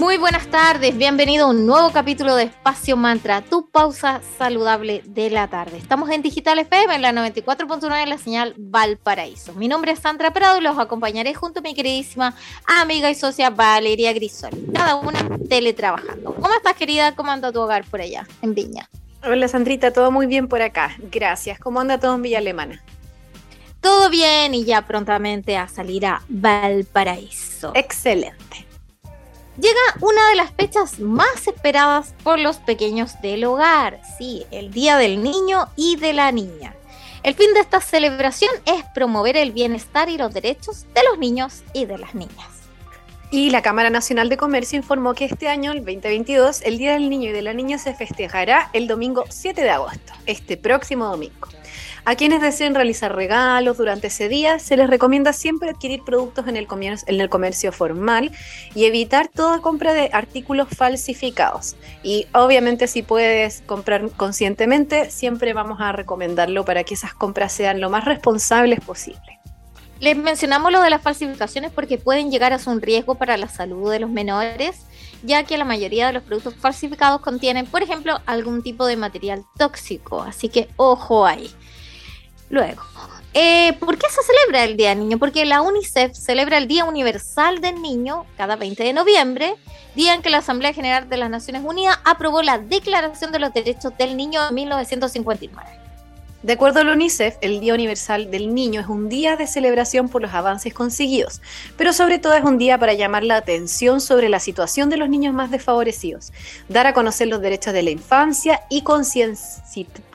Muy buenas tardes, bienvenido a un nuevo capítulo de Espacio Mantra, tu pausa saludable de la tarde. Estamos en Digital FM, en la 94.9 en la señal Valparaíso. Mi nombre es Sandra Prado y los acompañaré junto a mi queridísima amiga y socia Valeria Grisol, cada una teletrabajando. ¿Cómo estás querida? ¿Cómo anda tu hogar por allá, en Viña? Hola Sandrita, todo muy bien por acá, gracias. ¿Cómo anda todo en Villa Alemana? Todo bien y ya prontamente a salir a Valparaíso. Excelente llega una de las fechas más esperadas por los pequeños del hogar, sí, el Día del Niño y de la Niña. El fin de esta celebración es promover el bienestar y los derechos de los niños y de las niñas. Y la Cámara Nacional de Comercio informó que este año, el 2022, el Día del Niño y de la Niña se festejará el domingo 7 de agosto, este próximo domingo. A quienes deseen realizar regalos durante ese día, se les recomienda siempre adquirir productos en el, comercio, en el comercio formal y evitar toda compra de artículos falsificados. Y obviamente si puedes comprar conscientemente, siempre vamos a recomendarlo para que esas compras sean lo más responsables posible. Les mencionamos lo de las falsificaciones porque pueden llegar a ser un riesgo para la salud de los menores, ya que la mayoría de los productos falsificados contienen, por ejemplo, algún tipo de material tóxico. Así que ojo ahí. Luego, eh, ¿por qué se celebra el Día del Niño? Porque la UNICEF celebra el Día Universal del Niño cada 20 de noviembre, día en que la Asamblea General de las Naciones Unidas aprobó la Declaración de los Derechos del Niño en 1959. De acuerdo a la UNICEF, el Día Universal del Niño es un día de celebración por los avances conseguidos, pero sobre todo es un día para llamar la atención sobre la situación de los niños más desfavorecidos, dar a conocer los derechos de la infancia y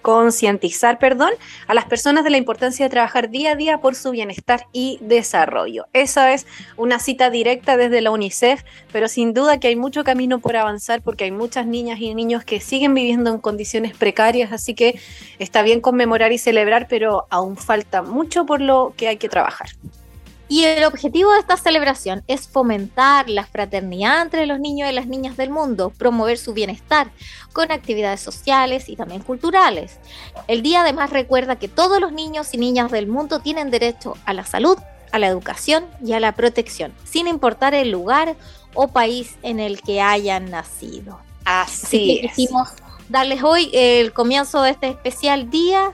concientizar perdón, a las personas de la importancia de trabajar día a día por su bienestar y desarrollo. Esa es una cita directa desde la UNICEF, pero sin duda que hay mucho camino por avanzar porque hay muchas niñas y niños que siguen viviendo en condiciones precarias, así que está bien conmemorar y celebrar, pero aún falta mucho por lo que hay que trabajar. Y el objetivo de esta celebración es fomentar la fraternidad entre los niños y las niñas del mundo, promover su bienestar con actividades sociales y también culturales. El día además recuerda que todos los niños y niñas del mundo tienen derecho a la salud, a la educación y a la protección, sin importar el lugar o país en el que hayan nacido. Así, Así darles hoy el comienzo de este especial día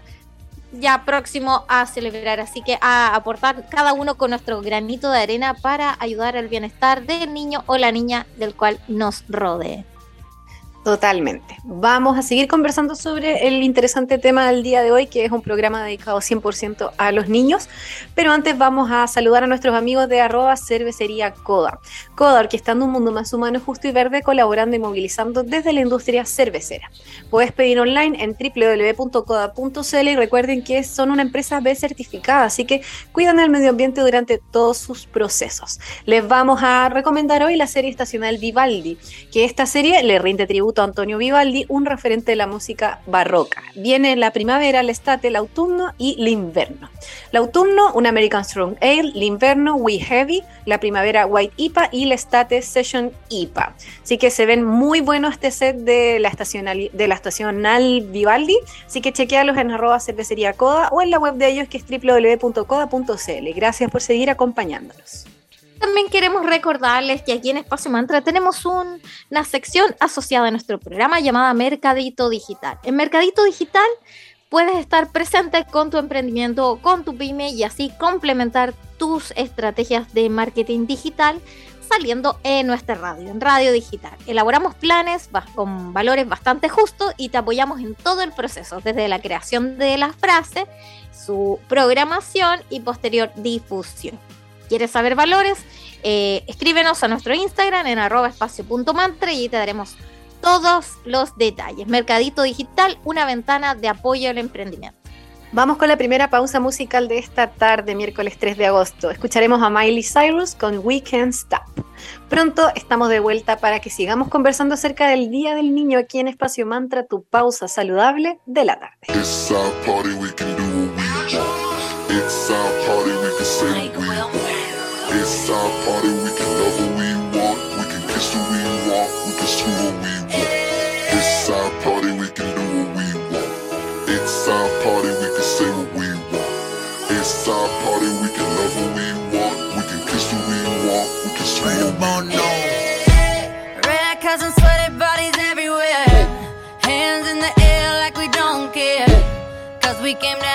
ya próximo a celebrar. Así que a aportar cada uno con nuestro granito de arena para ayudar al bienestar del niño o la niña del cual nos rodee. Totalmente. Vamos a seguir conversando sobre el interesante tema del día de hoy, que es un programa dedicado 100% a los niños. Pero antes vamos a saludar a nuestros amigos de cervecería Coda. Coda, orquestando un mundo más humano, justo y verde, colaborando y movilizando desde la industria cervecera. Puedes pedir online en www.coda.cl y recuerden que son una empresa B certificada, así que cuidan el medio ambiente durante todos sus procesos. Les vamos a recomendar hoy la serie estacional Vivaldi, que esta serie le rinde tributo Antonio Vivaldi, un referente de la música barroca. Viene la primavera, el estate, el autumno y el invierno. El autumno, un American Strong Ale, el invierno, We Heavy, la primavera, White IPA y el estate, Session IPA. Así que se ven muy buenos este set de la, estacional, de la estacional Vivaldi, así que chequealos en arroba cervecería coda o en la web de ellos que es www.coda.cl. Gracias por seguir acompañándonos. También queremos recordarles que aquí en Espacio Mantra tenemos una sección asociada a nuestro programa llamada Mercadito Digital. En Mercadito Digital puedes estar presente con tu emprendimiento, con tu pyme y así complementar tus estrategias de marketing digital saliendo en nuestra radio, en Radio Digital. Elaboramos planes con valores bastante justos y te apoyamos en todo el proceso, desde la creación de las frases, su programación y posterior difusión quieres saber valores, eh, escríbenos a nuestro Instagram en arroba espacio.mantra y te daremos todos los detalles. Mercadito Digital, una ventana de apoyo al emprendimiento. Vamos con la primera pausa musical de esta tarde, miércoles 3 de agosto. Escucharemos a Miley Cyrus con We Can't Stop. Pronto estamos de vuelta para que sigamos conversando acerca del Día del Niño aquí en Espacio Mantra, tu pausa saludable de la tarde. It's our party, we can say we want. It's our party, we can love who we want. what we want. We It's our party, we can do what we want. It's our party, we can say what we want. It's our party, we can love what we want. We can kiss what we want. We can scream what we want. Red cousins, sweaty bodies everywhere. Hands in the air like we don't care. Cause we came to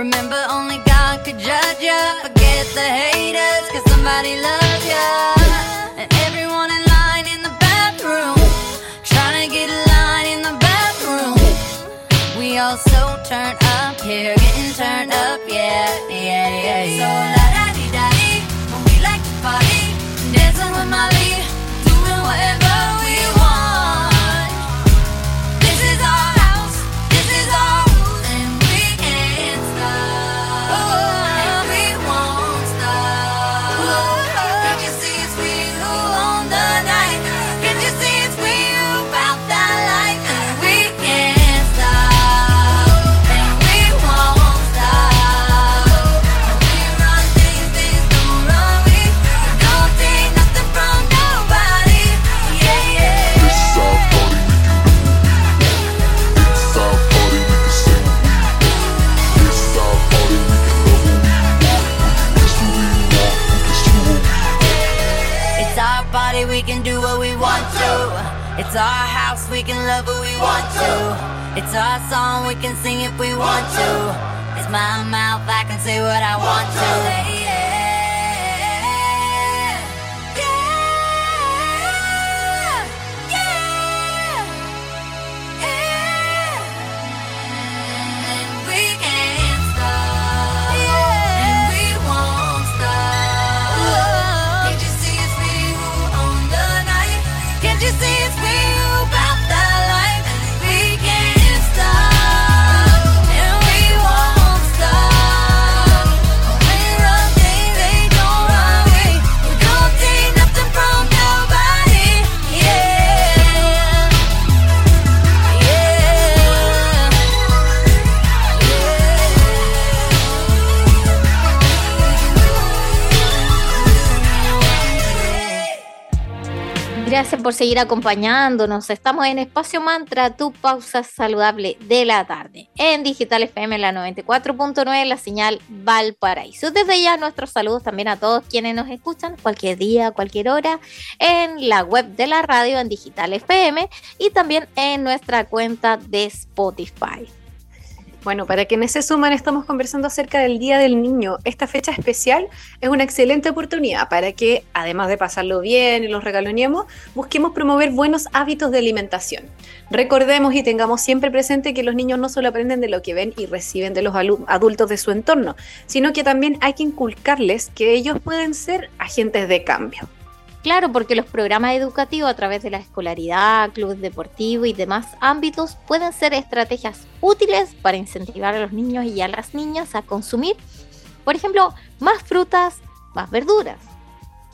Remember, only God could judge ya. Forget the haters, cause somebody loves ya. And everyone in line in the bathroom, trying to get a line in the bathroom. We all so turned up here, getting turned up, yeah, yeah, yeah. yeah. So la da di da di, when we like to party, dancing with Molly, por seguir acompañándonos. Estamos en Espacio Mantra, tu pausa saludable de la tarde. En Digital FM, la 94.9, la señal Valparaíso. Desde ya, nuestros saludos también a todos quienes nos escuchan cualquier día, cualquier hora, en la web de la radio, en Digital FM y también en nuestra cuenta de Spotify. Bueno, para quienes se suman, estamos conversando acerca del Día del Niño. Esta fecha especial es una excelente oportunidad para que, además de pasarlo bien y los regaloneemos, busquemos promover buenos hábitos de alimentación. Recordemos y tengamos siempre presente que los niños no solo aprenden de lo que ven y reciben de los adultos de su entorno, sino que también hay que inculcarles que ellos pueden ser agentes de cambio. Claro, porque los programas educativos a través de la escolaridad, clubes deportivos y demás ámbitos pueden ser estrategias útiles para incentivar a los niños y a las niñas a consumir, por ejemplo, más frutas, más verduras.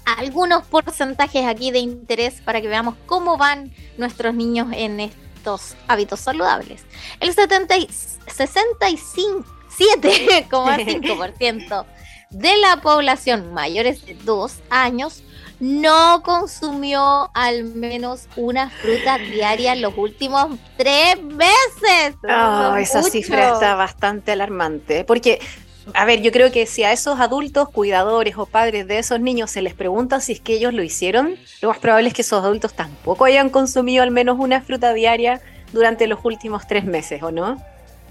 Algunos porcentajes aquí de interés para que veamos cómo van nuestros niños en estos hábitos saludables. El 70 y- 67,5% de la población mayores de 2 años no consumió al menos una fruta diaria en los últimos tres meses. Oh, esa Mucho. cifra está bastante alarmante. Porque, a ver, yo creo que si a esos adultos, cuidadores o padres de esos niños se les pregunta si es que ellos lo hicieron, lo más probable es que esos adultos tampoco hayan consumido al menos una fruta diaria durante los últimos tres meses, ¿o no?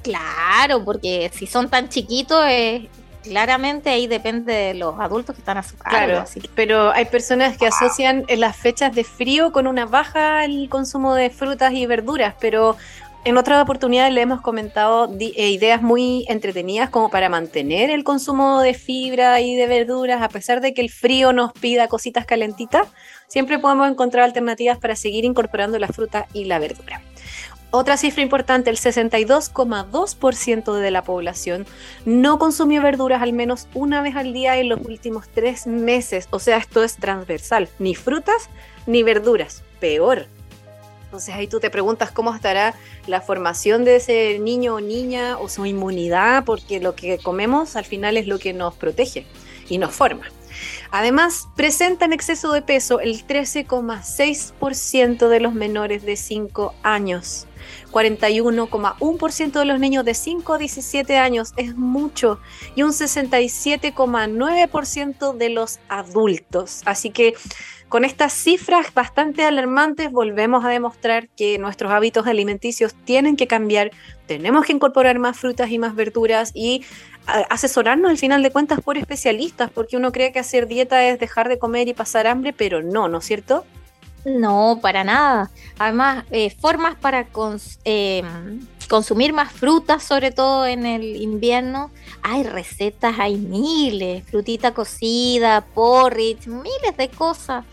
Claro, porque si son tan chiquitos, eh, claramente ahí depende de los adultos que están a su cargo. Claro, así pero hay personas que asocian las fechas de frío con una baja el consumo de frutas y verduras, pero en otras oportunidades le hemos comentado eh, ideas muy entretenidas como para mantener el consumo de fibra y de verduras, a pesar de que el frío nos pida cositas calentitas, siempre podemos encontrar alternativas para seguir incorporando la fruta y la verdura. Otra cifra importante, el 62,2% de la población no consumió verduras al menos una vez al día en los últimos tres meses. O sea, esto es transversal. Ni frutas ni verduras. Peor. Entonces ahí tú te preguntas cómo estará la formación de ese niño o niña o su inmunidad, porque lo que comemos al final es lo que nos protege y nos forma. Además, presentan exceso de peso el 13,6% de los menores de 5 años. 41,1% de los niños de 5 a 17 años es mucho y un 67,9% de los adultos. Así que con estas cifras bastante alarmantes volvemos a demostrar que nuestros hábitos alimenticios tienen que cambiar, tenemos que incorporar más frutas y más verduras y asesorarnos al final de cuentas por especialistas, porque uno cree que hacer dieta es dejar de comer y pasar hambre, pero no, ¿no es cierto? No, para nada. Además, eh, formas para cons- eh, consumir más frutas, sobre todo en el invierno. Hay recetas, hay miles. Frutita cocida, porridge, miles de cosas.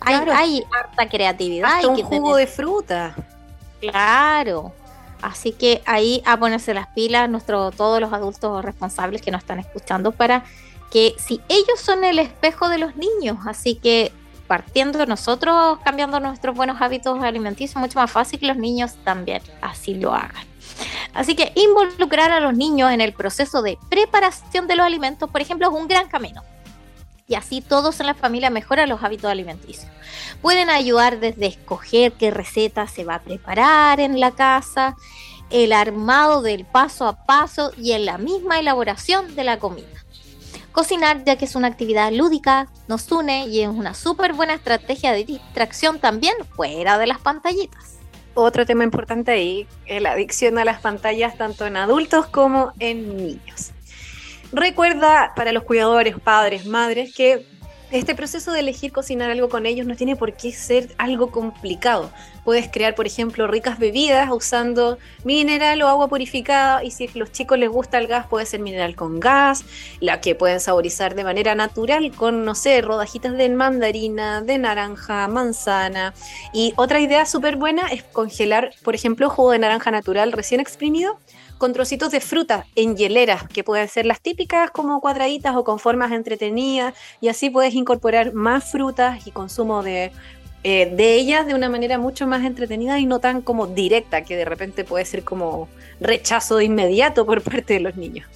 Hay, Claro. hay harta creatividad. Hasta hay un que jugo tener- de fruta. Claro. Así que ahí a ponerse las pilas nuestro, todos los adultos responsables que nos están escuchando para que si ellos son el espejo de los niños, así que partiendo nosotros cambiando nuestros buenos hábitos alimenticios, mucho más fácil que los niños también así lo hagan. Así que involucrar a los niños en el proceso de preparación de los alimentos, por ejemplo, es un gran camino. Y así todos en la familia mejoran los hábitos alimenticios. Pueden ayudar desde escoger qué receta se va a preparar en la casa, el armado del paso a paso y en la misma elaboración de la comida. Cocinar, ya que es una actividad lúdica, nos une y es una súper buena estrategia de distracción también fuera de las pantallitas. Otro tema importante ahí es la adicción a las pantallas tanto en adultos como en niños. Recuerda para los cuidadores, padres, madres, que este proceso de elegir cocinar algo con ellos no tiene por qué ser algo complicado. Puedes crear, por ejemplo, ricas bebidas usando mineral o agua purificada y si a los chicos les gusta el gas, puede ser mineral con gas, la que pueden saborizar de manera natural con, no sé, rodajitas de mandarina, de naranja, manzana. Y otra idea súper buena es congelar, por ejemplo, jugo de naranja natural recién exprimido con trocitos de fruta en hieleras, que pueden ser las típicas como cuadraditas o con formas entretenidas, y así puedes incorporar más frutas y consumo de, eh, de ellas de una manera mucho más entretenida y no tan como directa, que de repente puede ser como rechazo inmediato por parte de los niños.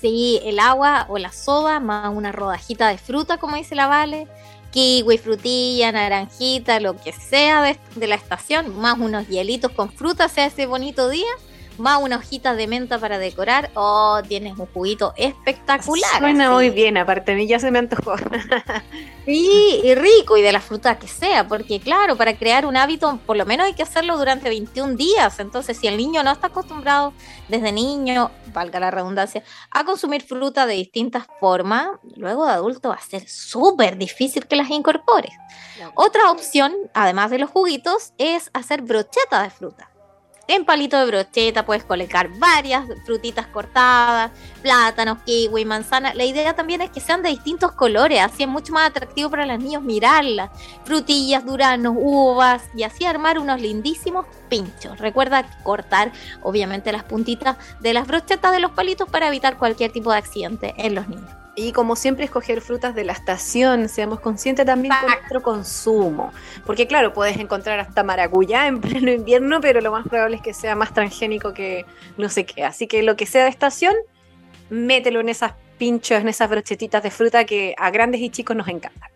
Sí, el agua o la soda más una rodajita de fruta, como dice la Vale, kiwi, frutilla, naranjita, lo que sea de, de la estación, más unos hielitos con fruta, sea ese bonito día, más una hojita de menta para decorar. Oh, tienes un juguito espectacular. Suena así. muy bien, aparte a mí ya se me antojó. Sí, y rico, y de la fruta que sea, porque claro, para crear un hábito, por lo menos hay que hacerlo durante 21 días. Entonces, si el niño no está acostumbrado desde niño, valga la redundancia, a consumir fruta de distintas formas, luego de adulto va a ser súper difícil que las incorpore. Otra opción, además de los juguitos, es hacer brocheta de fruta. En palito de brocheta puedes colocar varias frutitas cortadas, plátanos, kiwi, manzana. La idea también es que sean de distintos colores, así es mucho más atractivo para los niños mirarlas. Frutillas, duranos, uvas y así armar unos lindísimos pinchos. Recuerda cortar obviamente las puntitas de las brochetas de los palitos para evitar cualquier tipo de accidente en los niños. Y como siempre, escoger frutas de la estación, seamos conscientes también con nuestro consumo. Porque claro, puedes encontrar hasta maracuyá en pleno invierno, pero lo más probable es que sea más transgénico que no sé qué. Así que lo que sea de estación, mételo en esas pinchos, en esas brochetitas de fruta que a grandes y chicos nos encantan.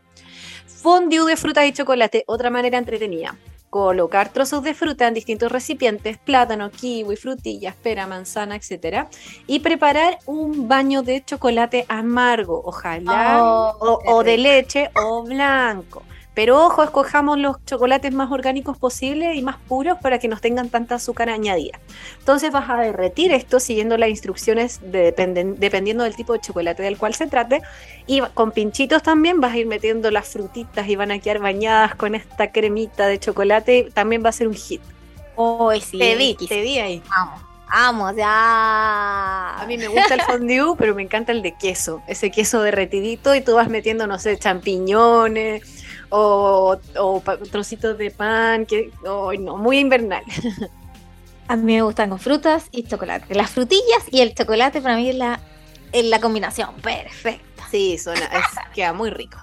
Fondue de frutas y chocolate, otra manera entretenida. Colocar trozos de fruta en distintos recipientes, plátano, kiwi, frutillas, pera, manzana, etc. Y preparar un baño de chocolate amargo, ojalá, Oh, o, de leche o blanco. Pero ojo, escojamos los chocolates más orgánicos posibles y más puros para que no tengan tanta azúcar añadida. Entonces vas a derretir esto siguiendo las instrucciones de- dependen- dependiendo del tipo de chocolate del cual se trate. Y con pinchitos también vas a ir metiendo las frutitas y van a quedar bañadas con esta cremita de chocolate. También va a ser un hit. Oh, sí. te vi, te vi ahí. Vamos, vamos, ya. A mí me gusta el fondue, pero me encanta el de queso. Ese queso derretidito y tú vas metiendo, no sé, champiñones o, o trocitos de pan. Que, ay, no, muy invernal. A mí me gustan con frutas y chocolate. Las frutillas y el chocolate para mí es la, es la combinación perfecta. Sí, suena, es- queda muy rico.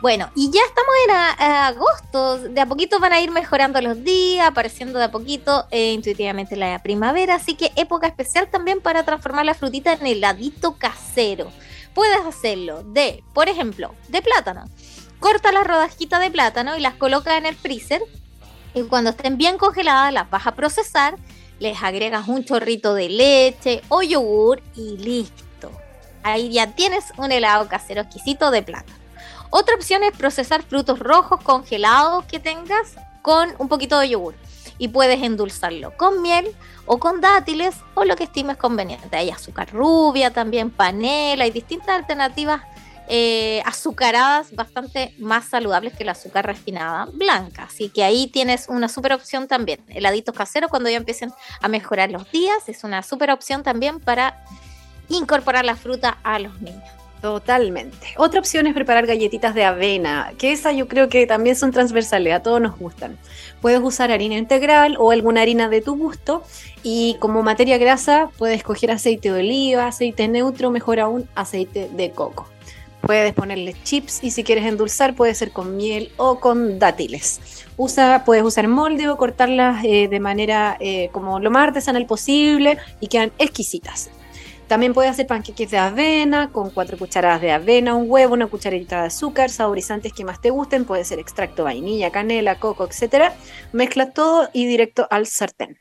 Bueno, y ya estamos en a- a agosto. De a poquito van a ir mejorando los días, apareciendo de a poquito eh, intuitivamente la primavera. Así que época especial también para transformar la frutita en heladito casero. Puedes hacerlo de, por ejemplo, de plátano. Corta las rodajitas de plátano y las coloca en el freezer. Y cuando estén bien congeladas, las vas a procesar. Les agregas un chorrito de leche o yogur y listo. Ahí ya tienes un helado casero exquisito de plátano. Otra opción es procesar frutos rojos congelados que tengas con un poquito de yogur. Y puedes endulzarlo con miel o con dátiles o lo que estimes conveniente. Hay azúcar rubia, también panela y distintas alternativas eh, azucaradas bastante más saludables que el azúcar refinada blanca. Así que ahí tienes una super opción también. Heladitos caseros cuando ya empiecen a mejorar los días es una super opción también para incorporar la fruta a los niños. Totalmente. Otra opción es preparar galletitas de avena, que esas yo creo que también son transversales, a todos nos gustan. Puedes usar harina integral o alguna harina de tu gusto y como materia grasa puedes escoger aceite de oliva, aceite neutro, mejor aún aceite de coco. Puedes ponerle chips y si quieres endulzar puede ser con miel o con dátiles. Usa, puedes usar molde o cortarlas eh, de manera eh, como lo más artesanal posible y quedan exquisitas. También puedes hacer panqueques de avena con cuatro cucharadas de avena, un huevo, una cucharadita de azúcar, saborizantes que más te gusten, puede ser extracto vainilla, canela, coco, etc. Mezcla todo y directo al sartén.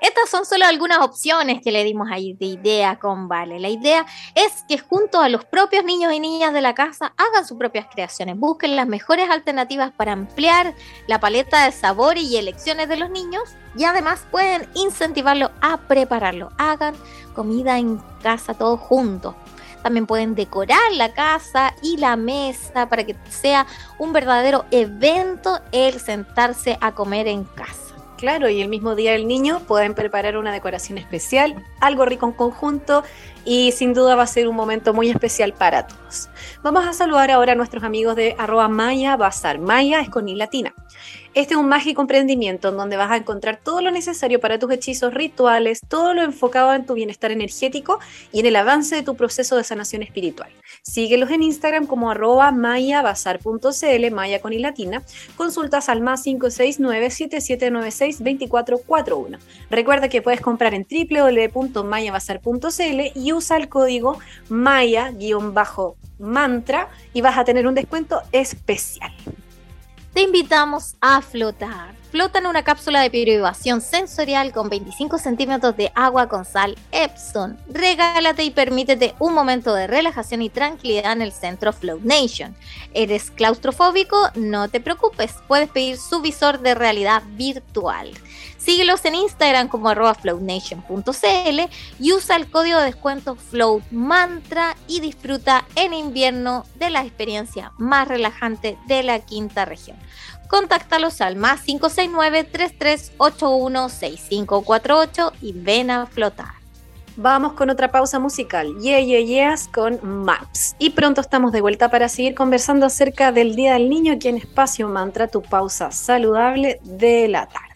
Estas son solo algunas opciones que le dimos ahí de idea con Vale. La idea es que junto a los propios niños y niñas de la casa hagan sus propias creaciones, busquen las mejores alternativas para ampliar la paleta de sabores y elecciones de los niños y además pueden incentivarlo a prepararlo. Hagan comida en casa todos juntos. También pueden decorar la casa y la mesa para que sea un verdadero evento el sentarse a comer en casa. Claro, y el mismo día del niño pueden preparar una decoración especial, algo rico en conjunto y sin duda va a ser un momento muy especial para todos. Vamos a saludar ahora a nuestros amigos de arroba Maya Bazar. Maya es con I latina. Este es un mágico emprendimiento en donde vas a encontrar todo lo necesario para tus hechizos rituales, todo lo enfocado en tu bienestar energético y en el avance de tu proceso de sanación espiritual. Síguelos en Instagram como arroba mayabazar.cl, maya con. Consultas al más 569-7796-2441. Recuerda que puedes comprar en www.mayabazar.cl y usa el código maya-mantra y vas a tener un descuento especial. Te invitamos a flotar. Flota en una cápsula de privación sensorial con 25 centímetros de agua con sal Epson. Regálate y permítete un momento de relajación y tranquilidad en el centro Float Nation. ¿Eres claustrofóbico? No te preocupes, puedes pedir su visor de realidad virtual. Síguelos en Instagram como arroba floatnation.cl y usa el código de descuento FloatMantra y disfruta en invierno de la experiencia más relajante de la quinta región. Contáctalos al más 569-3381-6548 y ven a flotar. Vamos con otra pausa musical, Yeah Yeah Yeahs con Maps. Y pronto estamos de vuelta para seguir conversando acerca del Día del Niño aquí en Espacio Mantra, tu pausa saludable de la tarde.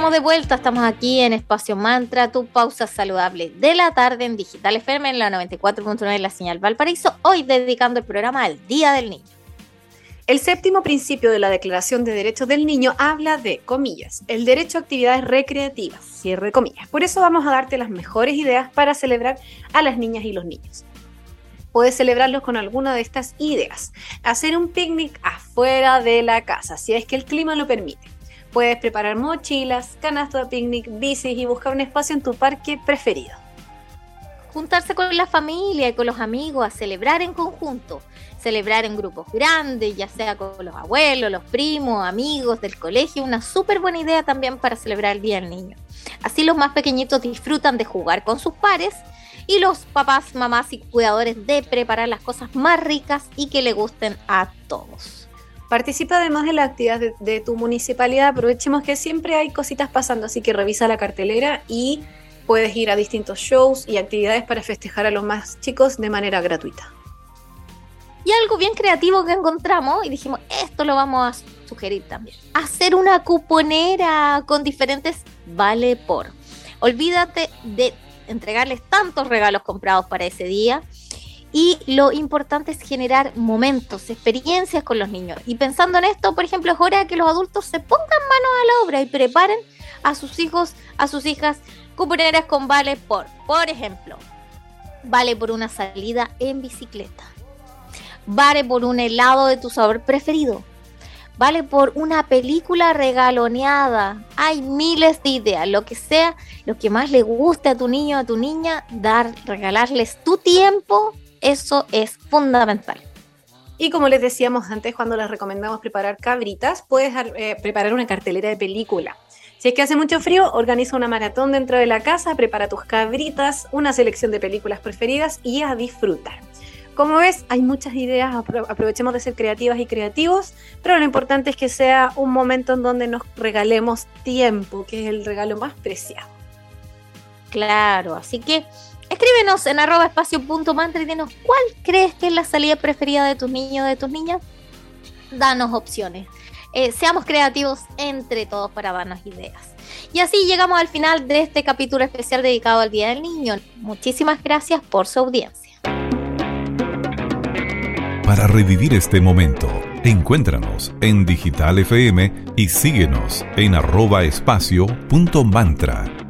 Estamos de vuelta, estamos aquí en Espacio Mantra, tu pausa saludable de la tarde en Digital FM en la 94.9 de la señal Valparaíso, hoy dedicando el programa al Día del Niño. El séptimo principio de la Declaración de Derechos del Niño habla de, comillas, el derecho a actividades recreativas, cierre comillas. Por eso vamos a darte las mejores ideas para celebrar a las niñas y los niños. Puedes celebrarlos con alguna de estas ideas. Hacer un picnic afuera de la casa, si es que el clima lo permite Puedes preparar mochilas, canasto de picnic, bicis y buscar un espacio en tu parque preferido. Juntarse con la familia y con los amigos a celebrar en conjunto. Celebrar en grupos grandes, ya sea con los abuelos, los primos, amigos del colegio. Una súper buena idea también para celebrar el Día del Niño. Así los más pequeñitos disfrutan de jugar con sus pares y los papás, mamás y cuidadores de preparar las cosas más ricas y que le gusten a todos. Participa además en la actividad de, tu municipalidad. Aprovechemos que siempre hay cositas pasando, así que revisa la cartelera y puedes ir a distintos shows y actividades para festejar a los más chicos de manera gratuita. Y algo bien creativo que encontramos y dijimos, esto lo vamos a sugerir también. Hacer una cuponera con diferentes vale por. Olvídate de entregarles tantos regalos comprados para ese día y lo importante es generar momentos, experiencias con los niños. Y pensando en esto, por ejemplo, es hora de que los adultos se pongan manos a la obra y preparen a sus hijos, a sus hijas, cuponeras con vale por, por ejemplo, vale por una salida en bicicleta, vale por un helado de tu sabor preferido, vale por una película regaloneada. Hay miles de ideas, lo que sea, lo que más le guste a tu niño, a tu niña, dar, regalarles tu tiempo eso es fundamental. Y como les decíamos antes, cuando les recomendamos preparar cabritas, puedes eh, preparar una cartelera de película. Si es que hace mucho frío, organiza una maratón dentro de la casa, prepara tus cabritas, una selección de películas preferidas y a disfrutar. Como ves, hay muchas ideas, aprovechemos de ser creativas y creativos, pero lo importante es que sea un momento en donde nos regalemos tiempo, que es el regalo más preciado. Claro, así que Escríbenos en arroba espacio punto mantra y dinos cuál crees que es la salida preferida de tus niños o de tus niñas. Danos opciones. Eh, seamos creativos entre todos para darnos ideas. Y así llegamos al final de este capítulo especial dedicado al Día del Niño. Muchísimas gracias por su audiencia. Para revivir este momento, encuéntranos en Digital FM y síguenos en arroba espacio punto mantra.